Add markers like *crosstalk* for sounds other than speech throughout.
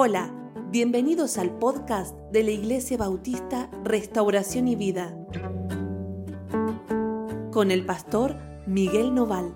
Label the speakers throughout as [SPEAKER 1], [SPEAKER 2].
[SPEAKER 1] Hola, bienvenidos al podcast de la Iglesia Bautista Restauración y Vida con el pastor Miguel Noval.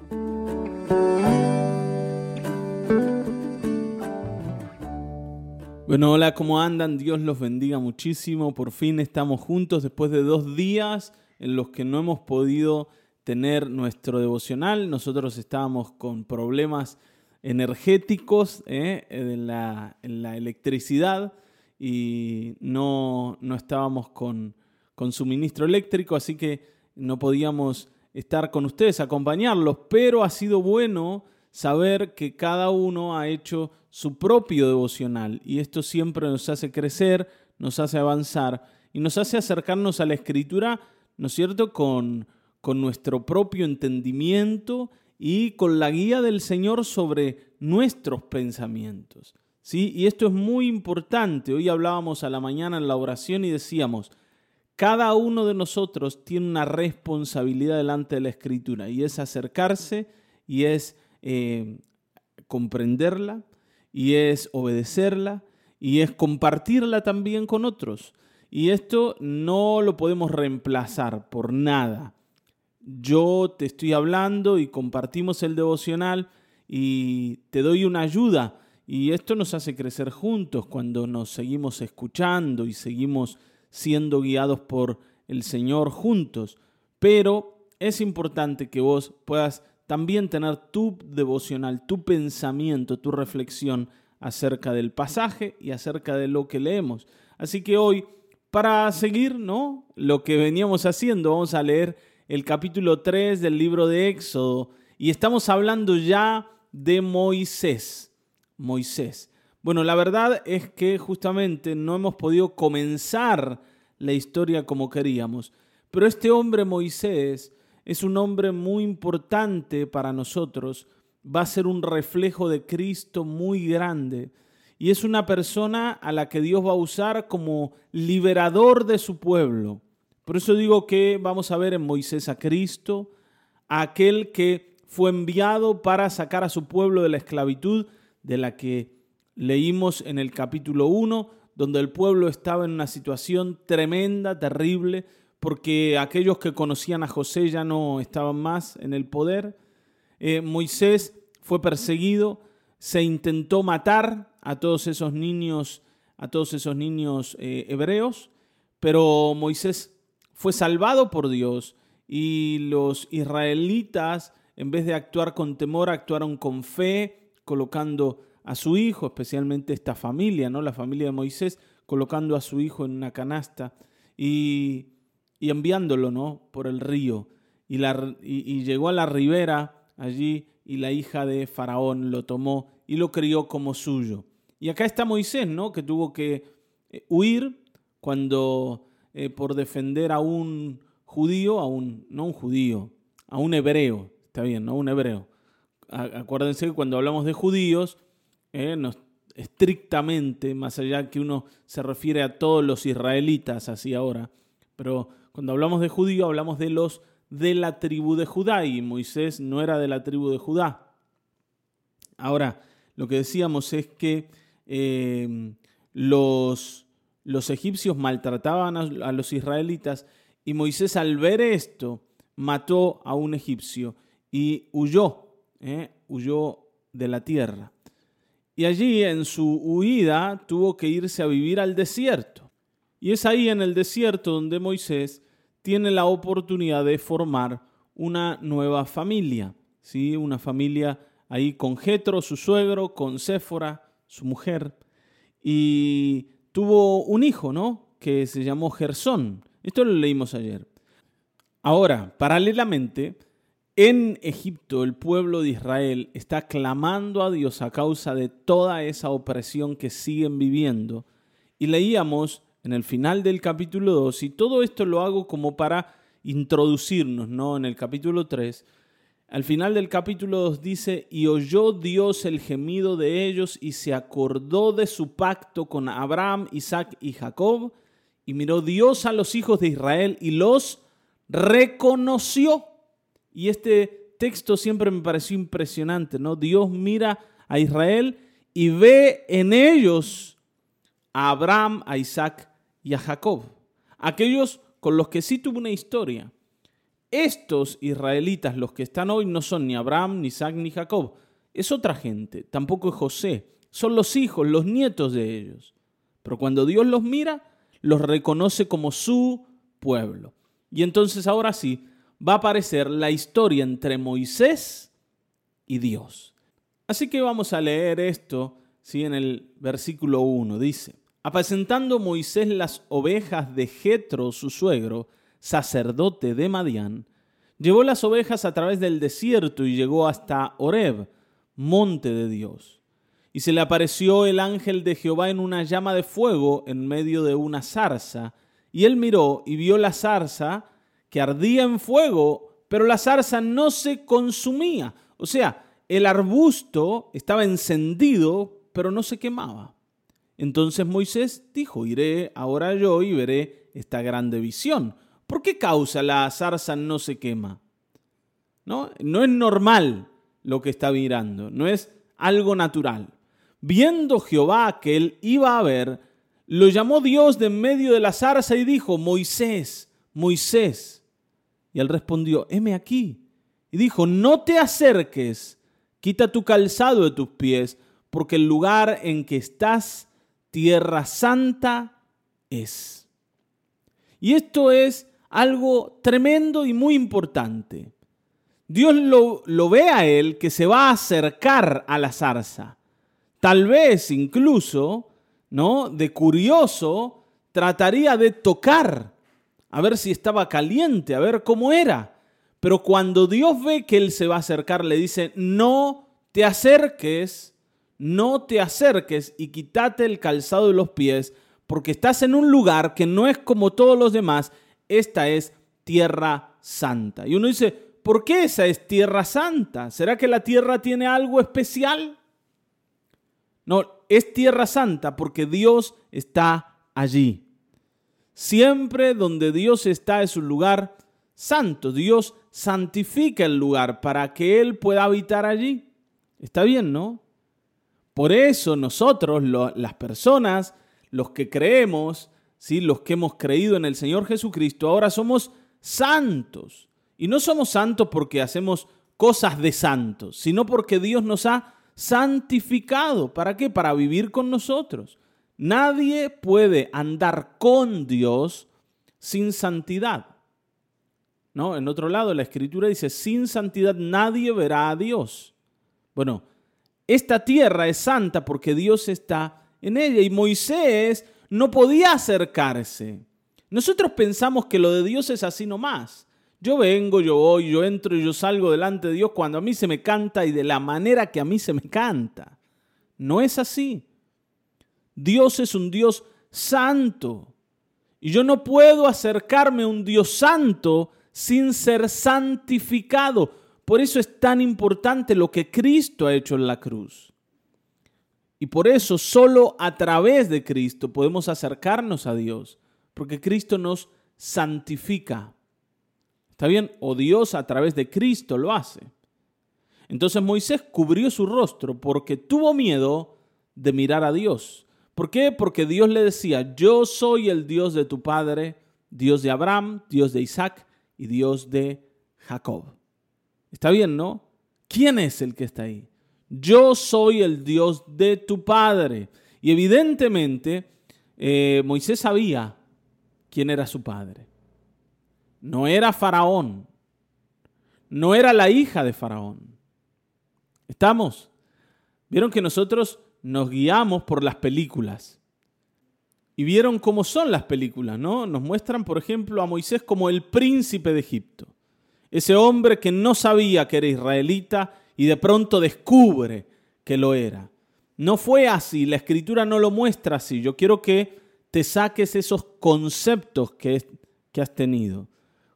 [SPEAKER 2] Bueno, hola, ¿cómo andan? Dios los bendiga muchísimo. Por fin estamos juntos después de dos días en los que no hemos podido tener nuestro devocional. Nosotros estábamos con problemas energéticos ¿eh? en, la, electricidad y no, no estábamos con, con, suministro eléctrico, así que no podíamos estar con ustedes, acompañarlos, pero ha sido bueno saber que cada uno ha hecho su propio devocional y esto siempre nos hace crecer, nos hace avanzar y nos hace acercarnos a la escritura, ¿no es cierto?, con, con nuestro propio entendimiento y con la guía del Señor sobre nuestros pensamientos. ¿sí? Y esto es muy importante. Hoy hablábamos a la mañana en la oración y decíamos, cada uno de nosotros tiene una responsabilidad delante de la Escritura y es acercarse y es eh, comprenderla y es obedecerla y es compartirla también con otros. Y esto no lo podemos reemplazar por nada yo te estoy hablando y compartimos el devocional y te doy una ayuda. Y esto nos hace crecer juntos cuando nos seguimos escuchando y seguimos siendo guiados por el Señor juntos. Pero es importante que vos puedas también tener tu devocional, tu pensamiento, tu reflexión acerca del pasaje y acerca de lo que leemos. Así que hoy, para seguir, ¿no? Lo que veníamos haciendo, vamos a leer el capítulo 3 del libro de Éxodo y estamos hablando ya de Moisés. Moisés. Bueno, la verdad es que justamente no hemos podido comenzar la historia como queríamos, pero este hombre Moisés es un hombre muy importante para nosotros, va a ser un reflejo de Cristo muy grande y es una persona a la que Dios va a usar como liberador de su pueblo. Por eso digo que vamos a ver en Moisés a Cristo, aquel que fue enviado para sacar a su pueblo de la esclavitud de la que leímos en el capítulo 1, donde el pueblo estaba en una situación tremenda, terrible, porque aquellos que conocían a José ya no estaban más en el poder. Eh, Moisés fue perseguido, se intentó matar a todos esos niños, a todos esos niños eh, hebreos, pero Moisés fue salvado por Dios y los israelitas, en vez de actuar con temor, actuaron con fe, colocando a su hijo, especialmente esta familia, ¿no? la familia de Moisés, colocando a su hijo en una canasta y, enviándolo ¿no? por el río. Y, la, y llegó a la ribera allí y la hija de Faraón lo tomó y lo crió como suyo. Y acá está Moisés, ¿no? que tuvo que eh, huir cuando eh, por defender a un judío, a un, no un judío, a un hebreo, está bien, no un hebreo. Acuérdense que cuando hablamos de judíos, eh, estrictamente, más allá que uno se refiere a todos los israelitas así ahora, pero cuando hablamos de judío hablamos de los de la tribu de Judá y Moisés no era de la tribu de Judá. Ahora, lo que decíamos es que eh, los, los egipcios maltrataban a los israelitas y Moisés al ver esto mató a un egipcio y huyó, ¿eh? huyó de la tierra. Y allí en su huida tuvo que irse a vivir al desierto. Y es ahí en el desierto donde Moisés tiene la oportunidad de formar una nueva familia, ¿sí? una familia ahí con Jetro, su suegro, con Séfora, su mujer. Y tuvo un hijo, ¿no? Que se llamó Gersón. Esto lo leímos ayer. Ahora, paralelamente, en Egipto el pueblo de Israel está clamando a Dios a causa de toda esa opresión que siguen viviendo. Y leíamos en el final del capítulo 2, y todo esto lo hago como para introducirnos, ¿no? En el capítulo 3, al final del capítulo 2 dice, y oyó Dios el gemido de ellos y se acordó de su pacto con Abraham, Isaac y Jacob, y miró Dios a los hijos de Israel y los reconoció. Y este texto siempre me pareció impresionante, ¿no? Dios mira a Israel y ve en ellos a Abraham, a Isaac y a Jacob, aquellos con los que sí tuvo una historia. Estos israelitas, los que están hoy, no son ni Abraham, ni Isaac, ni Jacob. Es otra gente, tampoco es José. Son los hijos, los nietos de ellos. Pero cuando Dios los mira, los reconoce como su pueblo. Y entonces ahora sí, va a aparecer la historia entre Moisés y Dios. Así que vamos a leer esto ¿sí? en el versículo 1. Dice, apacentando Moisés las ovejas de Jetro, su suegro, sacerdote de Madián, llevó las ovejas a través del desierto y llegó hasta Horeb, monte de Dios. Y se le apareció el ángel de Jehová en una llama de fuego en medio de una zarza, y él miró y vio la zarza que ardía en fuego, pero la zarza no se consumía. O sea, el arbusto estaba encendido, pero no se quemaba. Entonces Moisés dijo, iré ahora yo y veré esta grande visión. ¿Por qué causa la zarza no se quema? ¿No? no es normal lo que está mirando, no es algo natural. Viendo Jehová que él iba a ver, lo llamó Dios de en medio de la zarza y dijo, Moisés, Moisés. Y él respondió, heme aquí. Y dijo, no te acerques, quita tu calzado de tus pies, porque el lugar en que estás, tierra santa, es. Y esto es algo tremendo y muy importante. Dios lo, lo, ve a él que se va a acercar a la zarza. Tal vez incluso, ¿no? De curioso, trataría de tocar, a ver si estaba caliente, a ver cómo era. Pero cuando Dios ve que él se va a acercar, le dice, no te acerques, no te acerques y quítate el calzado de los pies, porque estás en un lugar que no es como todos los demás, esta es tierra santa. Y uno dice, ¿por qué esa es tierra santa? ¿Será que la tierra tiene algo especial? No, es tierra santa porque Dios está allí. Siempre donde Dios está es un lugar santo. Dios santifica el lugar para que Él pueda habitar allí. Está bien, ¿no? Por eso nosotros, las personas, los que creemos, ¿sí? los que hemos creído en el Señor Jesucristo, ahora somos santos. Y no somos santos porque hacemos cosas de santos, sino porque Dios nos ha santificado. ¿Para qué? Para vivir con nosotros. Nadie puede andar con Dios sin santidad. ¿No? En otro lado, la escritura dice, sin santidad nadie verá a Dios. Bueno, esta tierra es santa porque Dios está en ella y Moisés no podía acercarse. Nosotros pensamos que lo de Dios es así nomás. Yo vengo, yo voy, yo entro y yo salgo delante de Dios cuando a mí se me canta y de la manera que a mí se me canta. No es así. Dios es un Dios santo. Y yo no puedo acercarme a un Dios santo sin ser santificado. Por eso es tan importante lo que Cristo ha hecho en la cruz. Y por eso solo a través de Cristo podemos acercarnos a Dios, porque Cristo nos santifica. ¿Está bien? O Dios a través de Cristo lo hace. Entonces Moisés cubrió su rostro porque tuvo miedo de mirar a Dios. ¿Por qué? Porque Dios le decía, yo soy el Dios de tu padre, Dios de Abraham, Dios de Isaac y Dios de Jacob. Está bien, ¿no? ¿Quién es el que está ahí? Yo soy el Dios de tu padre. Y evidentemente eh, Moisés sabía quién era su padre no era Faraón, no era la hija de Faraón. ¿Estamos? Vieron que nosotros nos guiamos por las películas. Y vieron cómo son las películas, ¿no? Nos muestran, por ejemplo, a Moisés como el príncipe de Egipto. Ese hombre que no sabía que era israelita y de pronto descubre que lo era. No fue así, la escritura no lo muestra así. Yo quiero que te saques esos conceptos que, que has tenido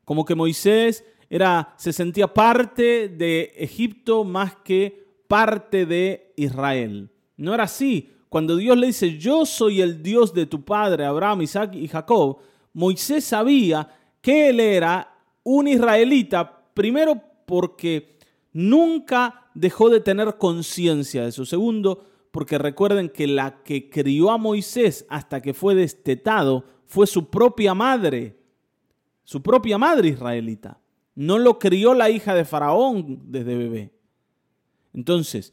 [SPEAKER 2] como que Moisés era, se sentía parte de Egipto más que parte de Israel. No era así. Cuando Dios le dice, yo soy el Dios de tu padre, Abraham, Isaac y Jacob, Moisés sabía que él era un israelita, primero porque nunca dejó de tener conciencia de eso. Segundo, porque recuerden que la que crió a Moisés hasta que fue destetado fue su propia madre, su propia madre israelita. No lo crió la hija de Faraón desde bebé. Entonces,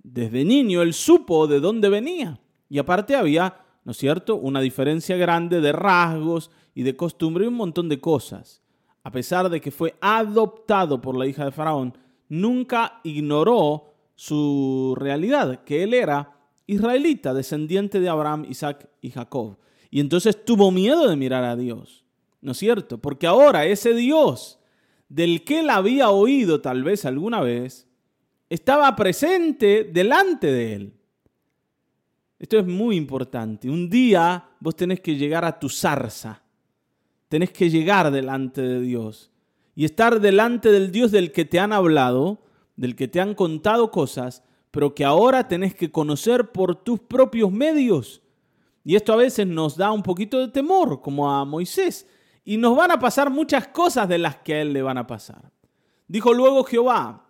[SPEAKER 2] desde niño él supo de dónde venía. Y aparte había, ¿no es cierto?, una diferencia grande de rasgos y de costumbre y un montón de cosas. A pesar de que fue adoptado por la hija de Faraón, nunca ignoró su realidad, que él era israelita, descendiente de Abraham, Isaac y Jacob. Y entonces tuvo miedo de mirar a Dios, ¿no es cierto? Porque ahora ese Dios del que él había oído tal vez alguna vez, estaba presente delante de él. Esto es muy importante. Un día vos tenés que llegar a tu zarza, tenés que llegar delante de Dios y estar delante del Dios del que te han hablado, del que te han contado cosas, pero que ahora tenés que conocer por tus propios medios. Y esto a veces nos da un poquito de temor, como a Moisés. Y nos van a pasar muchas cosas de las que a él le van a pasar. Dijo luego Jehová,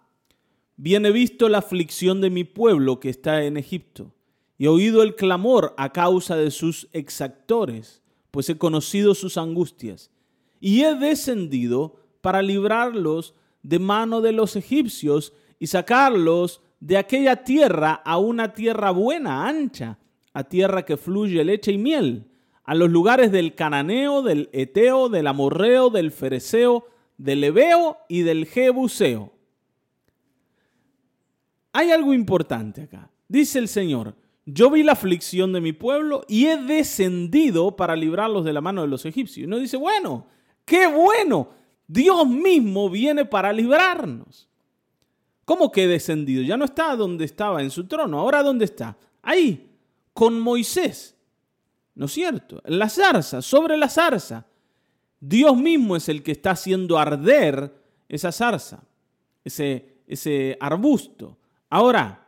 [SPEAKER 2] bien he visto la aflicción de mi pueblo que está en Egipto, y he oído el clamor a causa de sus exactores, pues he conocido sus angustias, y he descendido para librarlos de mano de los egipcios y sacarlos de aquella tierra a una tierra buena, ancha, a tierra que fluye leche y miel, a los lugares del cananeo, del eteo, del amorreo, del fereceo, del ebeo y del jebuseo. Hay algo importante acá. Dice el Señor, yo vi la aflicción de mi pueblo y he descendido para librarlos de la mano de los egipcios. Y uno dice, bueno, qué bueno, Dios mismo viene para librarnos. ¿Cómo que descendido? Ya no está donde estaba en su trono, ahora ¿dónde está? Ahí, con Moisés. ¿No es cierto? En la zarza, sobre la zarza. Dios mismo es el que está haciendo arder esa zarza, ese, ese arbusto. Ahora,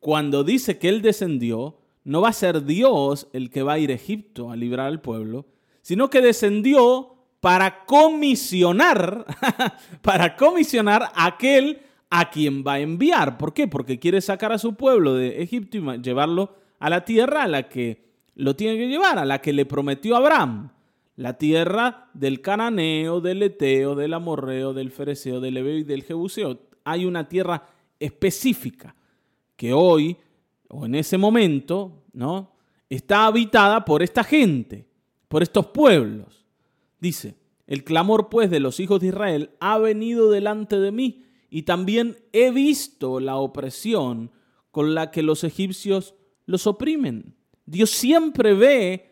[SPEAKER 2] cuando dice que Él descendió, no va a ser Dios el que va a ir a Egipto a librar al pueblo, sino que descendió para comisionar, *laughs* para comisionar a aquel a quien va a enviar. ¿Por qué? Porque quiere sacar a su pueblo de Egipto y llevarlo a la tierra a la que lo tiene que llevar, a la que le prometió Abraham. La tierra del cananeo, del eteo, del amorreo, del fereceo, del ebeo y del jebuseo. Hay una tierra específica que hoy, o en ese momento, ¿no? Está habitada por esta gente, por estos pueblos. Dice, el clamor pues de los hijos de Israel ha venido delante de mí y también he visto la opresión con la que los egipcios los oprimen. Dios siempre ve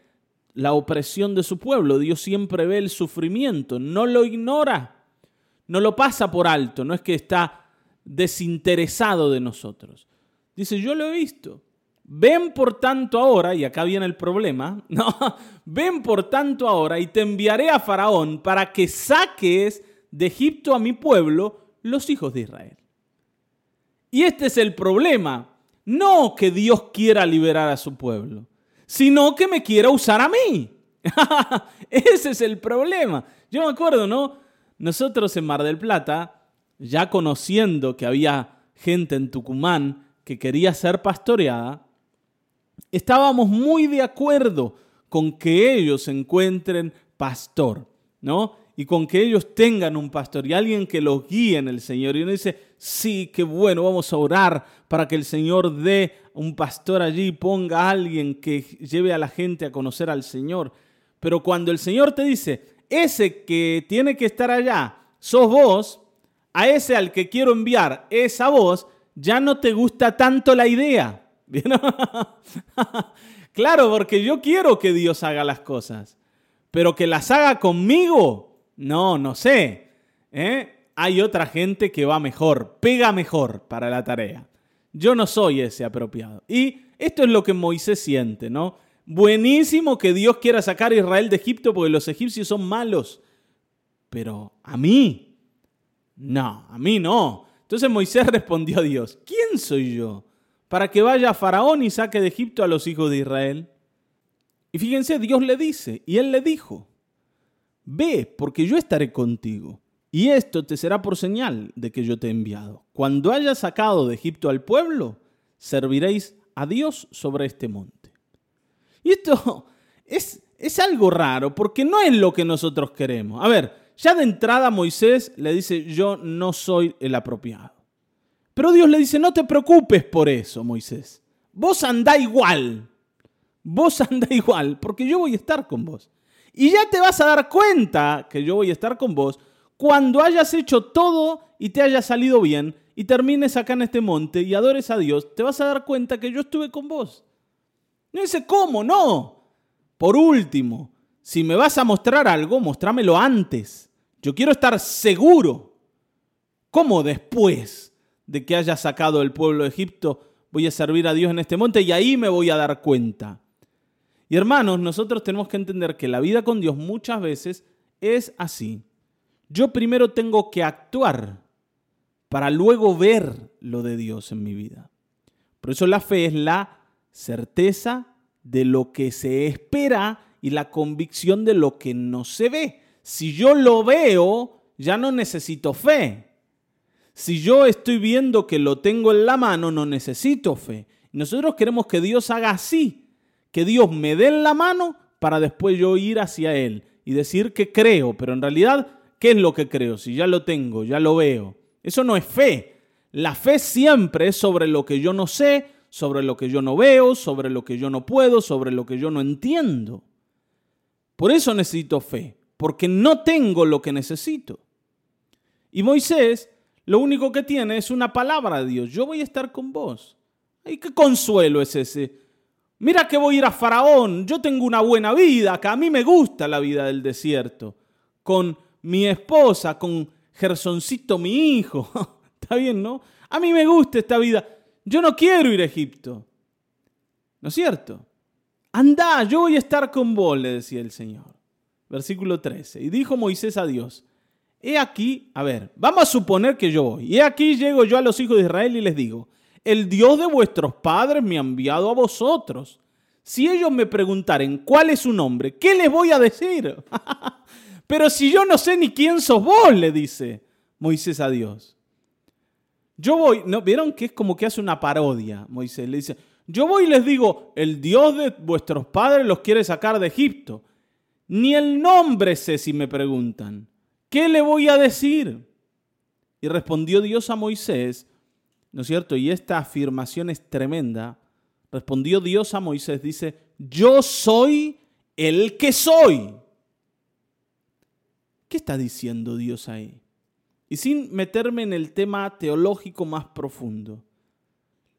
[SPEAKER 2] la opresión de su pueblo, Dios siempre ve el sufrimiento, no lo ignora, no lo pasa por alto, no es que está desinteresado de nosotros. Dice, yo lo he visto. Ven por tanto ahora, y acá viene el problema, *laughs* no, ven por tanto ahora y te enviaré a Faraón para que saques de Egipto a mi pueblo, los hijos de Israel. Y este es el problema. No que Dios quiera liberar a su pueblo, sino que me quiera usar a mí. *laughs* Ese es el problema. Yo me acuerdo, ¿no? Nosotros en Mar del Plata, ya conociendo que había gente en Tucumán que quería ser pastoreada, estábamos muy de acuerdo con que ellos encuentren pastor, ¿no? y con que ellos tengan un pastor y alguien que los guíe en el Señor. Y uno dice, sí, qué bueno, vamos a orar para que el Señor dé un pastor allí, ponga a alguien que lleve a la gente a conocer al Señor. Pero cuando el Señor te dice, ese que tiene que estar allá, sos vos, a ese al que quiero enviar es a vos, ya no te gusta tanto la idea. *laughs* claro, porque yo quiero que Dios haga las cosas, pero que las haga conmigo, no, no sé. ¿eh? Hay otra gente que va mejor, pega mejor para la tarea. Yo no soy ese apropiado. Y esto es lo que Moisés siente, ¿no? Buenísimo que Dios quiera sacar a Israel de Egipto porque los egipcios son malos. Pero a mí, no, a mí no. Entonces Moisés *laughs* respondió a Dios, ¿quién soy yo para que vaya Faraón y saque de Egipto a los hijos de Israel? Y fíjense, Dios le dice, y él le dijo, Ve, porque yo estaré contigo. Y esto te será por señal de que yo te he enviado. Cuando hayas sacado de Egipto al pueblo, serviréis a Dios sobre este monte. Y esto *laughs* es, es algo raro porque no es lo que nosotros queremos. A ver, ya de entrada Moisés le dice, yo no soy el apropiado. Pero Dios le dice, no te preocupes por eso, Moisés. Vos andá igual. Vos *laughs* andá igual, porque yo voy a estar con vos. Y ya te vas a dar cuenta que yo voy a estar con vos cuando hayas hecho todo y te haya salido bien y termines acá en este monte y adores a Dios, te vas a dar cuenta que yo estuve con vos. No dice, ¿cómo? No. Por último, si me vas a mostrar algo, mostrámelo antes. Yo quiero estar seguro. ¿Cómo después de que haya sacado el pueblo de Egipto voy a servir a Dios en este monte y ahí me voy a dar cuenta? Y hermanos, nosotros tenemos que entender que la vida con Dios muchas veces es así. Yo primero tengo que actuar para luego ver lo de Dios en mi vida. Por eso la fe es la certeza de lo que se espera y la convicción de lo que no se ve. Si yo lo veo, ya no necesito fe. Si yo estoy viendo que lo tengo en la mano, no necesito fe. Nosotros queremos que Dios haga así, que Dios me dé en la mano para después yo ir hacia Él y decir que creo, pero en realidad, ¿qué es lo que creo? Si ya lo tengo, ya lo veo. Eso no es fe. La fe siempre es sobre lo que yo no sé, sobre lo que yo no veo, sobre lo que yo no puedo, sobre lo que yo no entiendo. Por eso necesito fe, porque no tengo lo que necesito. Y Moisés lo único que tiene es una palabra de Dios. Yo voy a estar con vos. ¿Y qué consuelo es ese? Mira que voy a ir a Faraón. Yo tengo una buena vida, que a mí me gusta la vida del desierto. Con mi esposa, con Gersoncito, mi hijo. *laughs* Está bien, ¿no? A mí me gusta esta vida. Yo no quiero ir a Egipto. ¿No es cierto? Anda, yo voy a estar con vos, le decía el Señor. Versículo 13. Y dijo Moisés a Dios, he aquí, a ver, vamos a suponer que yo voy. He aquí llego yo a los hijos de Israel y les digo, el Dios de vuestros padres me ha enviado a vosotros. Si ellos me preguntaren cuál es su nombre, ¿qué les voy a decir? *laughs* Pero si yo no sé ni quién sos vos, le dice Moisés a Dios. Yo voy, ¿no? ¿Vieron que es como que hace una parodia? Moisés le dice, yo voy y les digo, el Dios de vuestros padres los quiere sacar de Egipto. Ni el nombre sé si me preguntan. ¿Qué le voy a decir? Y respondió Dios a Moisés, ¿no es cierto? Y esta afirmación es tremenda. Respondió Dios a Moisés, dice, yo soy el que soy. ¿Qué está diciendo Dios ahí? Y sin meterme en el tema teológico más profundo,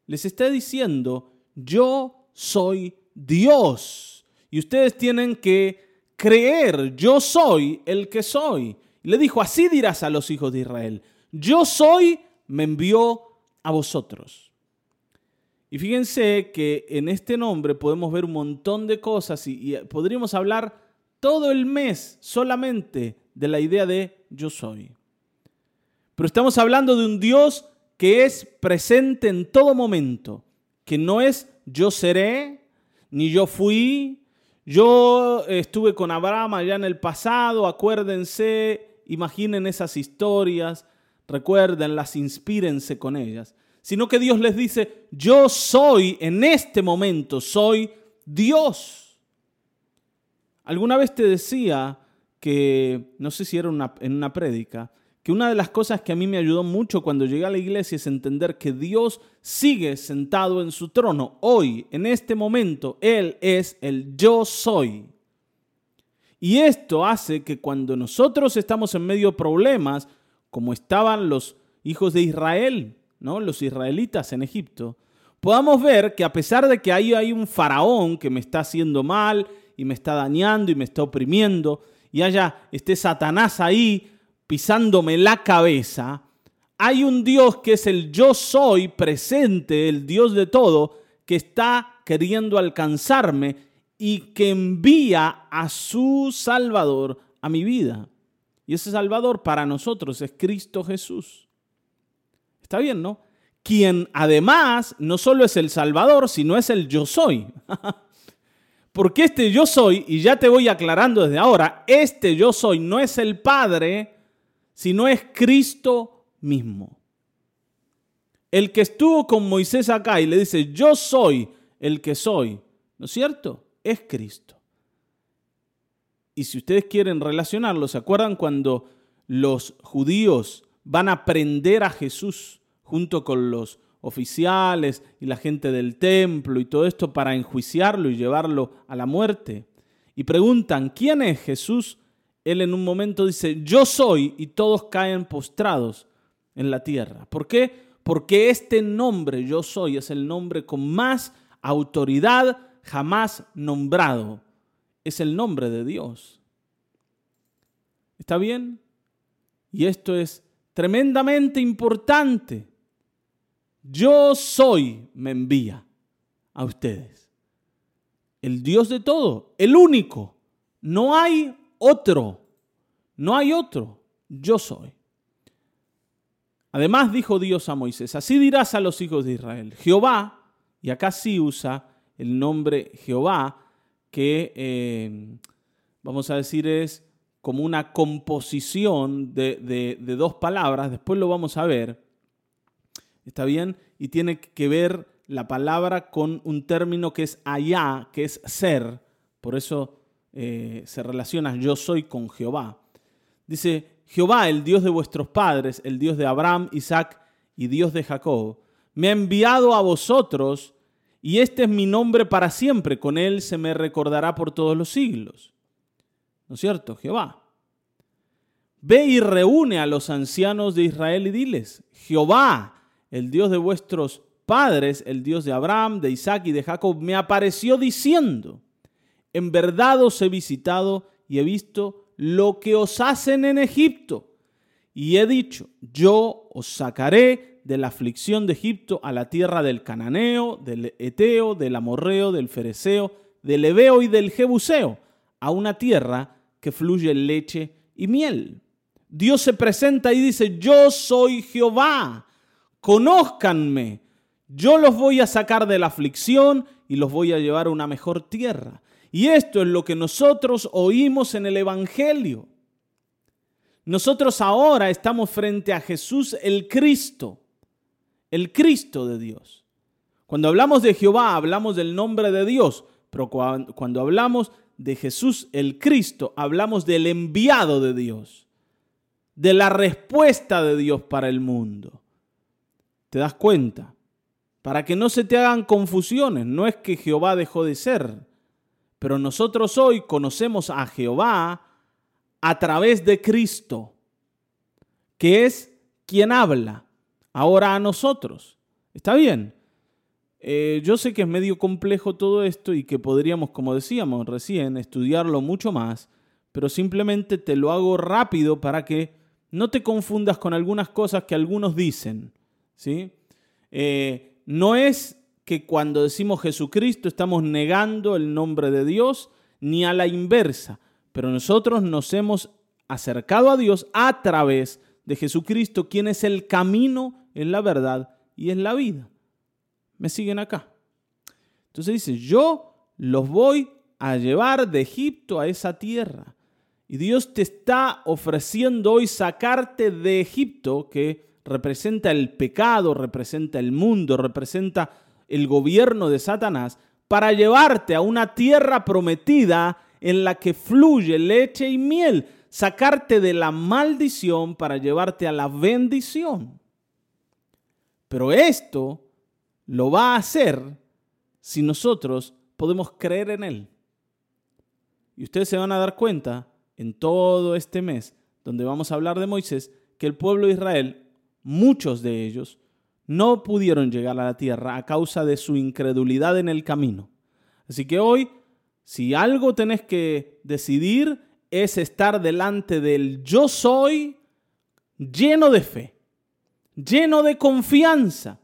[SPEAKER 2] les está diciendo, yo soy Dios. Y ustedes tienen que creer, yo soy el que soy. Le dijo, así dirás a los hijos de Israel, yo soy, me envió a vosotros. Y fíjense que en este nombre podemos ver un montón de cosas y, y podríamos hablar todo el mes solamente de la idea de yo soy. Pero estamos hablando de un Dios que es presente en todo momento, que no es yo seré, ni yo fui, yo estuve con Abraham allá en el pasado, acuérdense, imaginen esas historias, recuérdenlas, inspírense con ellas, sino que Dios les dice, yo soy en este momento, soy Dios. Alguna vez te decía que, no sé si era en una prédica, que una de las cosas que a mí me ayudó mucho cuando llegué a la iglesia es entender que Dios sigue sentado en su trono. Hoy, en este momento, Él es el yo soy. Y esto hace que cuando nosotros estamos en medio de problemas, como estaban los hijos de Israel, ¿no? los israelitas en Egipto, podamos ver que a pesar de que ahí hay un faraón que me está haciendo mal y me está dañando y me está oprimiendo, y haya este Satanás ahí pisándome la cabeza, hay un Dios que es el yo soy presente, el Dios de todo, que está queriendo alcanzarme y que envía a su Salvador a mi vida. Y ese Salvador para nosotros es Cristo Jesús. Está bien, ¿no? Quien además no solo es el Salvador, sino es el yo soy. *laughs* Porque este yo soy, y ya te voy aclarando desde ahora, este yo soy no es el Padre, sino es Cristo mismo. El que estuvo con Moisés acá y le dice, yo soy el que soy, ¿no es cierto? Es Cristo. Y si ustedes quieren relacionarlo, ¿se acuerdan cuando los judíos van a prender a Jesús junto con los oficiales y la gente del templo y todo esto para enjuiciarlo y llevarlo a la muerte? Y preguntan, ¿quién es Jesús? Él en un momento dice, yo soy, y todos caen postrados en la tierra. ¿Por qué? Porque este nombre, yo soy, es el nombre con más autoridad jamás nombrado. Es el nombre de Dios. ¿Está bien? Y esto es tremendamente importante. Yo soy, me envía a ustedes. El Dios de todo, el único. No hay otro. No hay otro. Yo soy. Además dijo Dios a Moisés, así dirás a los hijos de Israel, Jehová, y acá sí usa el nombre Jehová, que eh, vamos a decir es como una composición de, de dos palabras, después lo vamos a ver, ¿está bien? Y tiene que ver la palabra con un término que es allá, que es ser, por eso eh, se relaciona yo soy con Jehová. Dice, Jehová, el Dios de vuestros padres, el Dios de Abraham, Isaac y Dios de Jacob, me ha enviado a vosotros y este es mi nombre para siempre, con él se me recordará por todos los siglos. ¿No es cierto, Jehová? Ve y reúne a los ancianos de Israel y diles, Jehová, el Dios de vuestros padres, el Dios de Abraham, de Isaac y de Jacob, me apareció diciendo, en verdad os he visitado y he visto lo que os hacen en Egipto. Y he dicho, yo os sacaré de la aflicción de Egipto a la tierra del cananeo, del eteo, del amorreo, del fereceo, del ebeo y del jebuseo, a una tierra que fluye leche y miel. Dios se presenta y dice, yo soy Jehová, conózcanme, yo los voy a sacar de la aflicción y los voy a llevar a una mejor tierra. Y esto es lo que nosotros oímos en el Evangelio. Nosotros ahora estamos frente a Jesús el Cristo, el Cristo de Dios. Cuando hablamos de Jehová, hablamos del nombre de Dios, pero cuando hablamos de Jesús el Cristo, hablamos del enviado de Dios, de la respuesta de Dios para el mundo. ¿Te das cuenta? Para que no se te hagan confusiones, no es que Jehová dejó de ser, pero nosotros hoy conocemos a Jehová a través de Cristo, que es quien habla ahora a nosotros. ¿Está bien? Eh, yo sé que es medio complejo todo esto y que podríamos, como decíamos recién, estudiarlo mucho más, pero simplemente te lo hago rápido para que no te confundas con algunas cosas que algunos dicen. ¿sí? Eh, no es que cuando decimos Jesucristo estamos negando el nombre de Dios, ni a la inversa, pero nosotros nos hemos acercado a Dios a través de Jesucristo, quien es el camino, es la verdad y es la vida. ¿Me siguen acá? Entonces dice, yo los voy a llevar de Egipto a esa tierra. Y Dios te está ofreciendo hoy sacarte de Egipto, que representa el pecado, representa el mundo, representa el gobierno de Satanás para llevarte a una tierra prometida en la que fluye leche y miel, sacarte de la maldición para llevarte a la bendición. Pero esto lo va a hacer si nosotros podemos creer en Él. Y ustedes se van a dar cuenta en todo este mes, donde vamos a hablar de Moisés, que el pueblo de Israel, muchos de ellos, no pudieron llegar a la tierra a causa de su incredulidad en el camino. Así que hoy, si algo tenés que decidir, es estar delante del yo soy lleno de fe, lleno de confianza.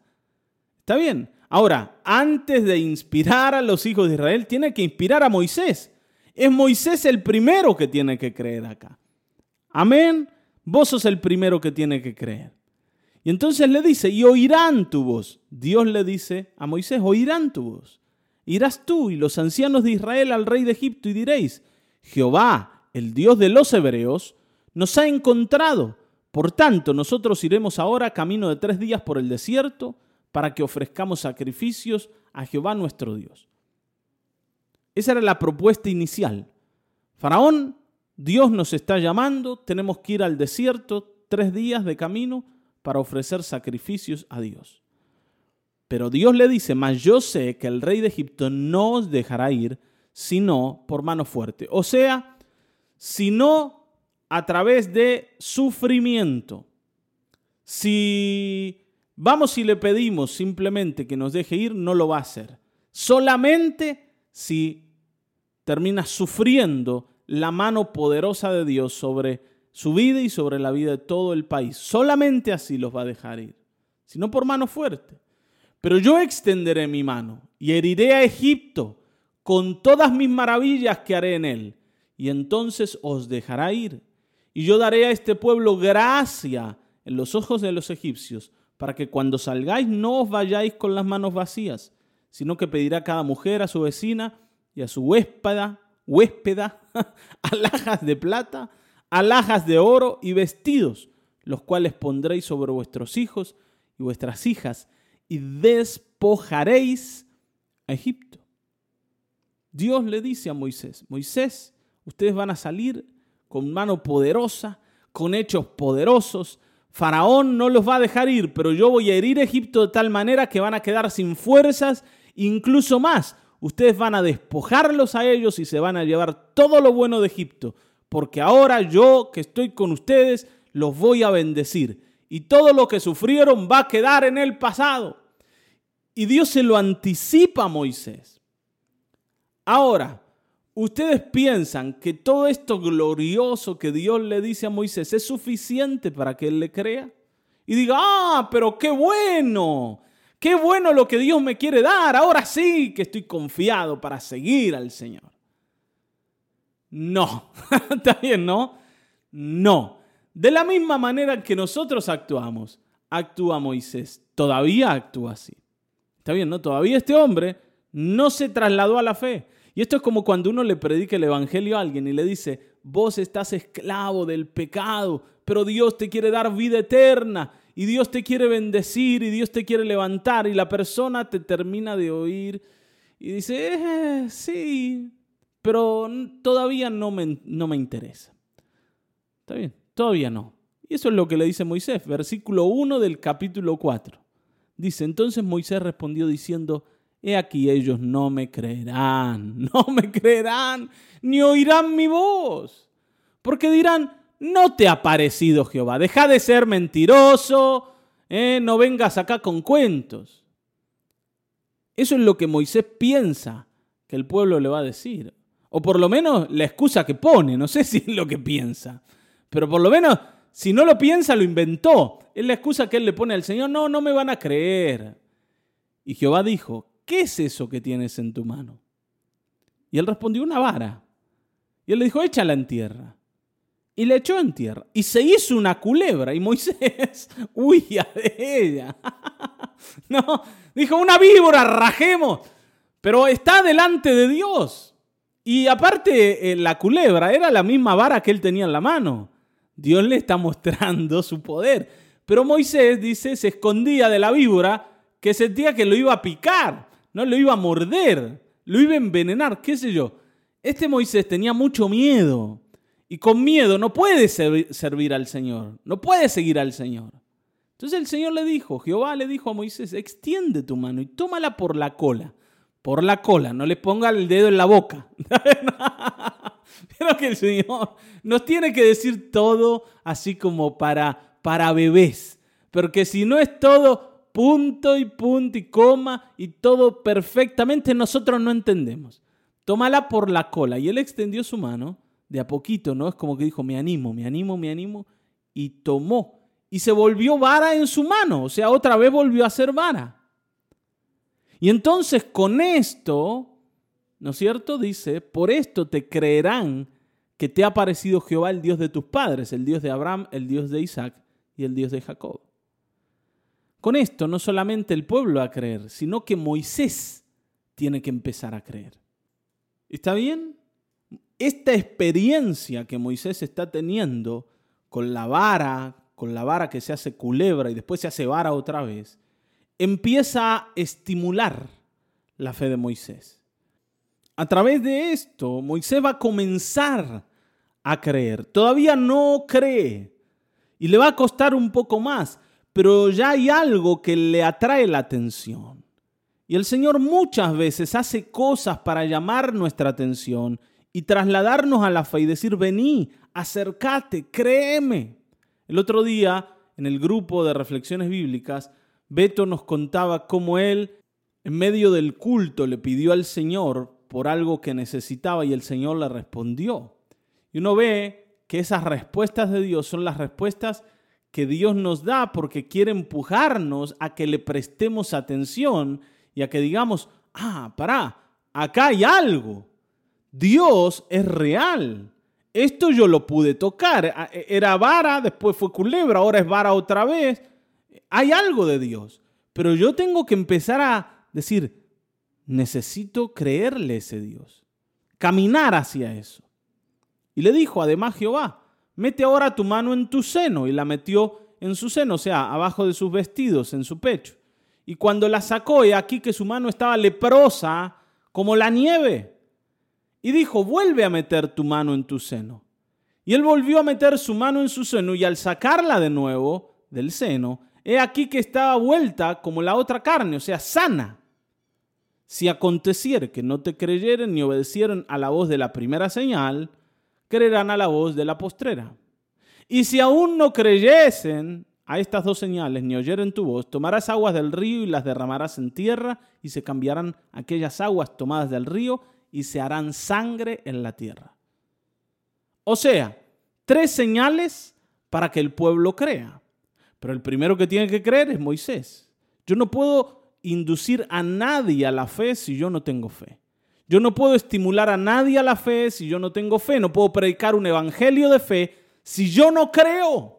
[SPEAKER 2] ¿Está bien? Ahora, antes de inspirar a los hijos de Israel, tiene que inspirar a Moisés. Es Moisés el primero que tiene que creer acá. Amén. Vos sos el primero que tiene que creer. Y entonces le dice, y oirán tu voz. Dios le dice a Moisés, oirán tu voz. Irás tú y los ancianos de Israel al rey de Egipto y diréis, Jehová, el Dios de los hebreos, nos ha encontrado Por tanto, nosotros iremos ahora camino de tres días por el desierto para que ofrezcamos sacrificios a Jehová nuestro Dios. Esa era la propuesta inicial. Faraón, Dios nos está llamando, tenemos que ir al desierto tres días de camino para ofrecer sacrificios a Dios. Pero Dios le dice, mas yo sé que el rey de Egipto no os dejará ir, sino por mano fuerte. O sea, sino a través de sufrimiento. Si vamos y le pedimos simplemente que nos deje ir, no lo va a hacer. Solamente si termina sufriendo la mano poderosa de Dios sobre su vida y sobre la vida de todo el país. Solamente así los va a dejar ir, sino por mano fuerte. Pero yo extenderé mi mano y heriré a Egipto con todas mis maravillas que haré en él, y entonces os dejará ir. Y yo daré a este pueblo gracia en los ojos de los egipcios, para que cuando salgáis no os vayáis con las manos vacías, sino que pedirá cada mujer a su vecina y a su huéspeda, huéspeda, *laughs* alhajas de plata, alhajas de oro y vestidos, los cuales pondréis sobre vuestros hijos y vuestras hijas, y despojaréis a Egipto. Dios le dice a Moisés, Moisés, ustedes van a salir con mano poderosa, con hechos poderosos. Faraón no los va a dejar ir, pero yo voy a herir a Egipto de tal manera que van a quedar sin fuerzas, incluso más. Ustedes van a despojarlos a ellos y se van a llevar todo lo bueno de Egipto, porque ahora yo que estoy con ustedes los voy a bendecir y todo lo que sufrieron va a quedar en el pasado. Y Dios se lo anticipa a Moisés. Ahora, ustedes piensan que todo esto glorioso que Dios le dice a Moisés es suficiente para que él le crea y diga, ah, pero qué bueno, qué bueno lo que Dios me quiere dar, ahora sí que estoy confiado para seguir al Señor. No, *laughs* está bien, ¿no? No. De la misma manera que nosotros actuamos, actúa Moisés. Todavía actúa así. Está bien, ¿no? Todavía este hombre no se trasladó a la fe. Y esto es como cuando uno le predica el Evangelio a alguien y le dice, vos estás esclavo del pecado, pero Dios te quiere dar vida eterna y Dios te quiere bendecir y Dios te quiere levantar y la persona te termina de oír y dice, eh, sí, pero todavía no me, no me interesa. Está bien. Todavía no. Y eso es lo que le dice Moisés, versículo 1 del capítulo 4. Dice, entonces Moisés respondió diciendo, he aquí ellos no me creerán, *laughs* no me creerán, ni oirán mi voz, porque dirán, no te ha parecido Jehová, deja de ser mentiroso, eh, no vengas acá con cuentos. Eso es lo que Moisés piensa que el pueblo le va a decir, o por lo menos la excusa que pone, no sé *laughs* si es lo que piensa. Pero por lo menos, si no lo piensa, lo inventó. Es la excusa que él le pone al Señor, no, no me van a creer. Y Jehová dijo, ¿qué es eso que tienes en tu mano? Y él respondió, una vara. Y él le dijo, échala en tierra. Y le echó en tierra. Y se hizo una culebra. Y Moisés *laughs* huía de ella. *laughs* no, dijo, una víbora, rajemos. Pero está delante de Dios. Y aparte, eh, la culebra era la misma vara que él tenía en la mano. Dios le está mostrando su poder. Pero Moisés dice, se escondía de la víbora que sentía que lo iba a picar, no lo iba a morder, lo iba a envenenar, qué sé yo. Este Moisés tenía mucho miedo y con miedo no puede servir al Señor, no puede seguir al Señor. Entonces el Señor le dijo, Jehová le dijo a Moisés, extiende tu mano y tómala por la cola, por la cola, no le ponga el dedo en la boca. *laughs* Pero que el Señor nos tiene que decir todo así como para, para bebés. Porque si no es todo punto y punto y coma y todo perfectamente, nosotros no entendemos. Tómala por la cola. Y él extendió su mano de a poquito, ¿no? Es como que dijo, me animo, me animo, me animo. Y tomó. Y se volvió vara en su mano. O sea, otra vez volvió a ser vara. Y entonces con esto ¿no es cierto? Dice, por esto te creerán que te ha parecido Jehová el Dios de tus padres, el Dios de Abraham, el Dios de Isaac y el Dios de Jacob. Con esto no solamente el pueblo va a creer, sino que Moisés tiene que empezar a creer. ¿Está bien? Esta experiencia que Moisés está teniendo con la vara, con la vara que se hace culebra y después se hace vara otra vez, empieza a estimular la fe de Moisés. A través de esto, Moisés va a comenzar a creer. Todavía no cree y le va a costar un poco más, pero ya hay algo que le atrae la atención. Y el Señor muchas veces hace cosas para llamar nuestra atención y trasladarnos a la fe y decir, vení, acércate, créeme. El otro día, en el grupo de reflexiones bíblicas, Beto nos contaba cómo él, en medio del culto, le pidió al Señor por algo que necesitaba y el Señor le respondió. Y uno ve que esas respuestas de Dios son las respuestas que Dios nos da porque quiere empujarnos a que le prestemos atención y a que digamos, ah, pará, acá hay algo. Dios es real. Esto yo lo pude tocar. E, era vara, después fue culebra, ahora es vara otra vez. Hay algo de Dios. Pero yo tengo que empezar a decir, necesito creerle a ese Dios. Caminar hacia eso. Y le dijo además Jehová, mete ahora tu mano en tu seno. Y la metió en su seno, o sea, abajo de sus vestidos, en su pecho. Y cuando la sacó, he aquí que su mano estaba leprosa como la nieve. Y dijo, vuelve a meter tu mano en tu seno. Y él volvió a meter su mano en su seno y al sacarla de nuevo del seno, he aquí que estaba vuelta como la otra carne, o sea, sana. Si aconteciere que no te creyeren ni obedecieren a la voz de la primera señal, creerán a la voz de la postrera. Y si aún no creyesen a estas dos señales, ni oyeren tu voz, tomarás aguas del río y las derramarás en tierra, y se cambiarán aquellas aguas tomadas del río y se harán sangre en la tierra. O sea, tres señales para que el pueblo crea. Pero el primero que tiene que creer es Moisés. Yo no puedo inducir a nadie a la fe si yo no tengo fe. Yo no puedo estimular a nadie a la fe si yo no tengo fe. No puedo predicar un evangelio de fe si yo no creo.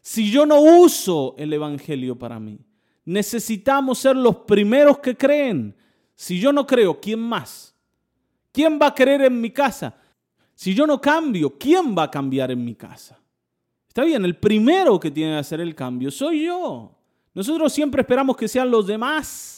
[SPEAKER 2] Si yo no uso el evangelio para mí. Necesitamos ser los primeros que creen. Si yo no creo, ¿quién más? ¿Quién va a creer en mi casa? Si yo no cambio, ¿quién va a cambiar en mi casa? Está bien, el primero que tiene que hacer el cambio soy yo. Nosotros siempre esperamos que sean los demás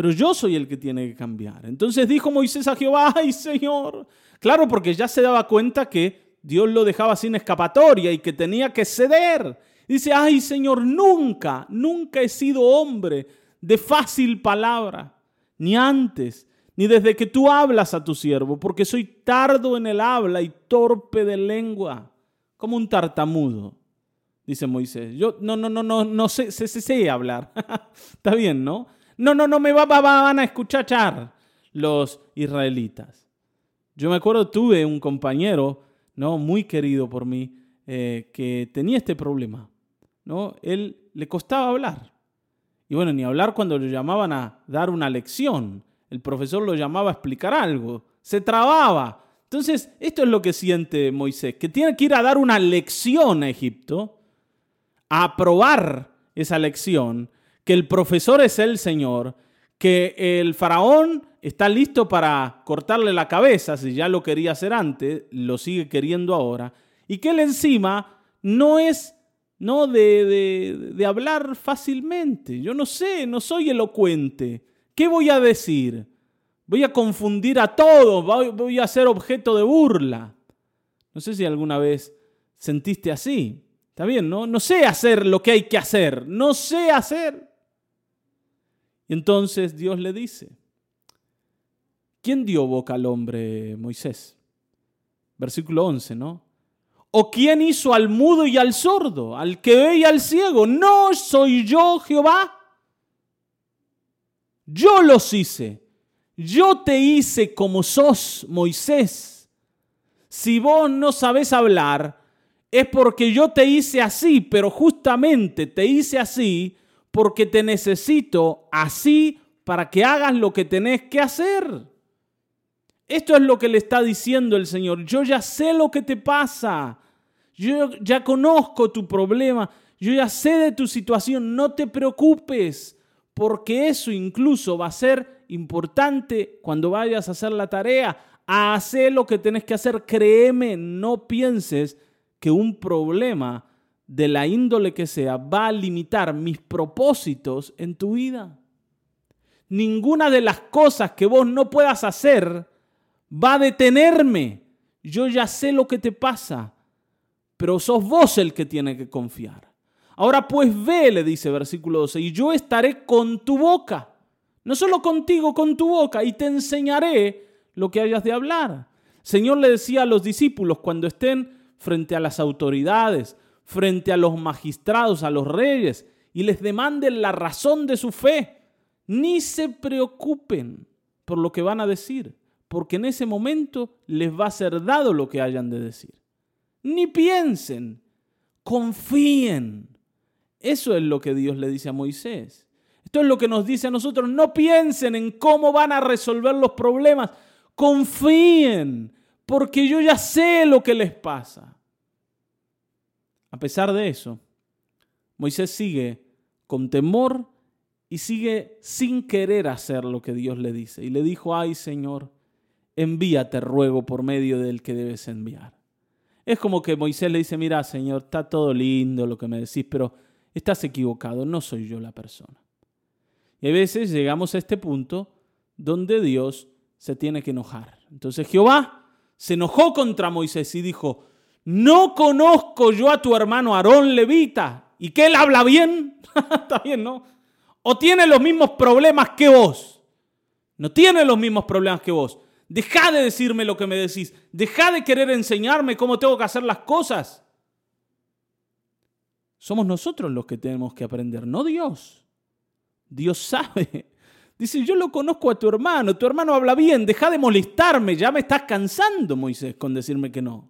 [SPEAKER 2] pero yo soy el que tiene que cambiar. Entonces dijo Moisés a Jehová, ay Señor, claro, porque ya se daba cuenta que Dios lo dejaba sin escapatoria y que tenía que ceder. Dice, ay Señor, nunca, nunca he sido hombre de fácil palabra, ni antes, ni desde que tú hablas a tu siervo, porque soy tardo en el habla y torpe de lengua, como un tartamudo, dice Moisés. Yo no, no, no, no, no sé, sé, sé, sé hablar. *laughs* Está bien, ¿no? No, no, no me va, van a escuchar los israelitas. Yo me acuerdo, tuve un compañero, ¿no? Muy querido por mí, eh, que tenía este problema, ¿no? Él le costaba hablar. Y bueno, ni hablar cuando lo llamaban a dar una lección. El profesor lo llamaba a explicar algo. Se trababa. Entonces, esto es lo que siente Moisés, que tiene que ir a dar una lección a Egipto, a aprobar esa lección, que el profesor es el Señor, que el faraón está listo para cortarle la cabeza, si ya lo quería hacer antes, lo sigue queriendo ahora, y que él encima no es no de, de, hablar fácilmente. Yo no sé, no soy elocuente. ¿Qué voy a decir? Voy a confundir a todos, voy a ser objeto de burla. No sé si alguna vez sentiste así. Está bien, ¿no? No sé hacer lo que hay que hacer. No sé hacer. Entonces Dios le dice, ¿quién dio boca al hombre Moisés? Versículo 11, ¿no? ¿O quién hizo al mudo y al sordo, al que ve y al ciego? No soy yo Jehová. Yo los hice. Yo te hice como sos Moisés. Si vos no sabes hablar, es porque yo te hice así, pero justamente te hice así porque te necesito así para que hagas lo que tenés que hacer. Esto es lo que le está diciendo el Señor. Yo ya sé lo que te pasa. Yo ya conozco tu problema. Yo ya sé de tu situación. No te preocupes, porque eso incluso va a ser importante cuando vayas a hacer la tarea. Hacer lo que tenés que hacer. Créeme, no pienses que un problema de la índole que sea, va a limitar mis propósitos en tu vida. Ninguna de las cosas que vos no puedas hacer va a detenerme. Yo ya sé lo que te pasa, pero sos vos el que tiene que confiar. Ahora pues ve, le dice versículo 12, y yo estaré con tu boca, no solo contigo, con tu boca, y te enseñaré lo que hayas de hablar. Señor le decía a los discípulos cuando estén frente a las autoridades, frente a los magistrados, a los reyes, y les demanden la razón de su fe, ni se preocupen por lo que van a decir, porque en ese momento les va a ser dado lo que hayan de decir. Ni piensen, confíen. Eso es lo que Dios le dice a Moisés. Esto es lo que nos dice a nosotros. No piensen en cómo van a resolver los problemas. Confíen, porque yo ya sé lo que les pasa. A pesar de eso, Moisés sigue con temor y sigue sin querer hacer lo que Dios le dice. Y le dijo, ay Señor, envíate, ruego, por medio del que debes enviar. Es como que Moisés le dice, mira Señor, está todo lindo lo que me decís, pero estás equivocado, no soy yo la persona. Y a veces llegamos a este punto donde Dios se tiene que enojar. Entonces Jehová se enojó contra Moisés y dijo, ¿no conozco yo a tu hermano Aarón Levita y que él habla bien? *laughs* Está bien, ¿no? O tiene los mismos problemas que vos. No tiene los mismos problemas que vos. Deja de decirme lo que me decís. Deja de querer enseñarme cómo tengo que hacer las cosas. Somos nosotros los que tenemos que aprender, no Dios. Dios sabe. *laughs* Dice, yo lo conozco a tu hermano, tu hermano habla bien, deja de molestarme, ya me estás cansando, Moisés, con decirme que no.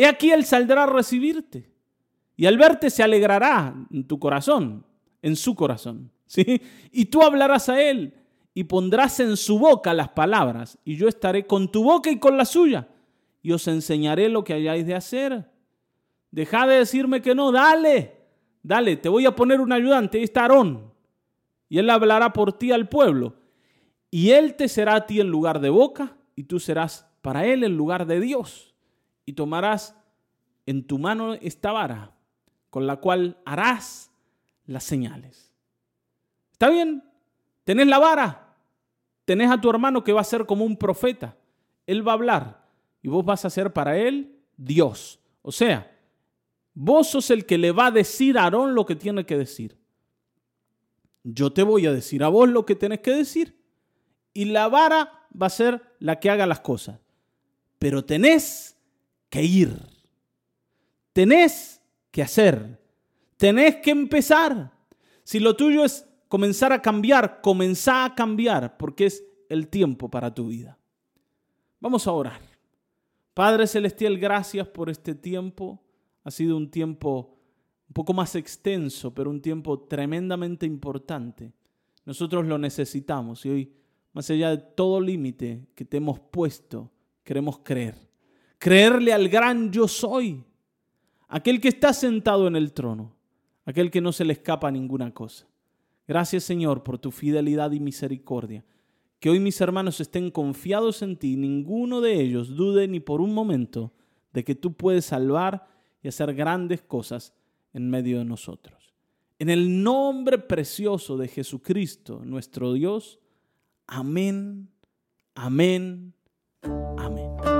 [SPEAKER 2] He aquí Él saldrá a recibirte. Y al verte se alegrará en tu corazón, en su corazón. *laughs* ¿sí? Y tú hablarás a Él y pondrás en su boca las palabras. Y yo estaré con tu boca y con la suya. Y os enseñaré lo que hayáis de hacer. Deja de decirme que no, dale. Dale, te voy a poner un ayudante. Ahí está Aarón. Y él hablará por ti al pueblo. Y él te será a ti en lugar de boca. Y tú serás para él en lugar de Dios y tomarás en tu mano esta vara, con la cual harás las señales. ¿Está bien? Tenés la vara, tenés a tu hermano que va a ser como un profeta. Él va a hablar y vos vas a ser para él Dios. O sea, vos sos el que le va a decir a Aarón lo que tiene que decir. Yo te voy a decir a vos lo que tenés que decir. Y la vara va a ser la que haga las cosas. Pero tenés que ir. Tenés que hacer. Tenés que empezar. Si lo tuyo es comenzar a cambiar, comenzá a cambiar porque es el tiempo para tu vida. Vamos a orar. Padre Celestial, gracias por este tiempo. Ha sido un tiempo un poco más extenso, pero un tiempo tremendamente importante. Nosotros lo necesitamos y hoy, más allá de todo límite que te hemos puesto, queremos creer creerle al gran yo soy, aquel que está sentado en el trono, aquel que no se le escapa ninguna cosa. Gracias Señor por tu fidelidad y misericordia. Que hoy mis hermanos estén confiados en ti, ninguno de ellos dude ni por un momento de que tú puedes salvar y hacer grandes cosas en medio de nosotros. En el nombre precioso de Jesucristo, nuestro Dios. Amén, amén, amén.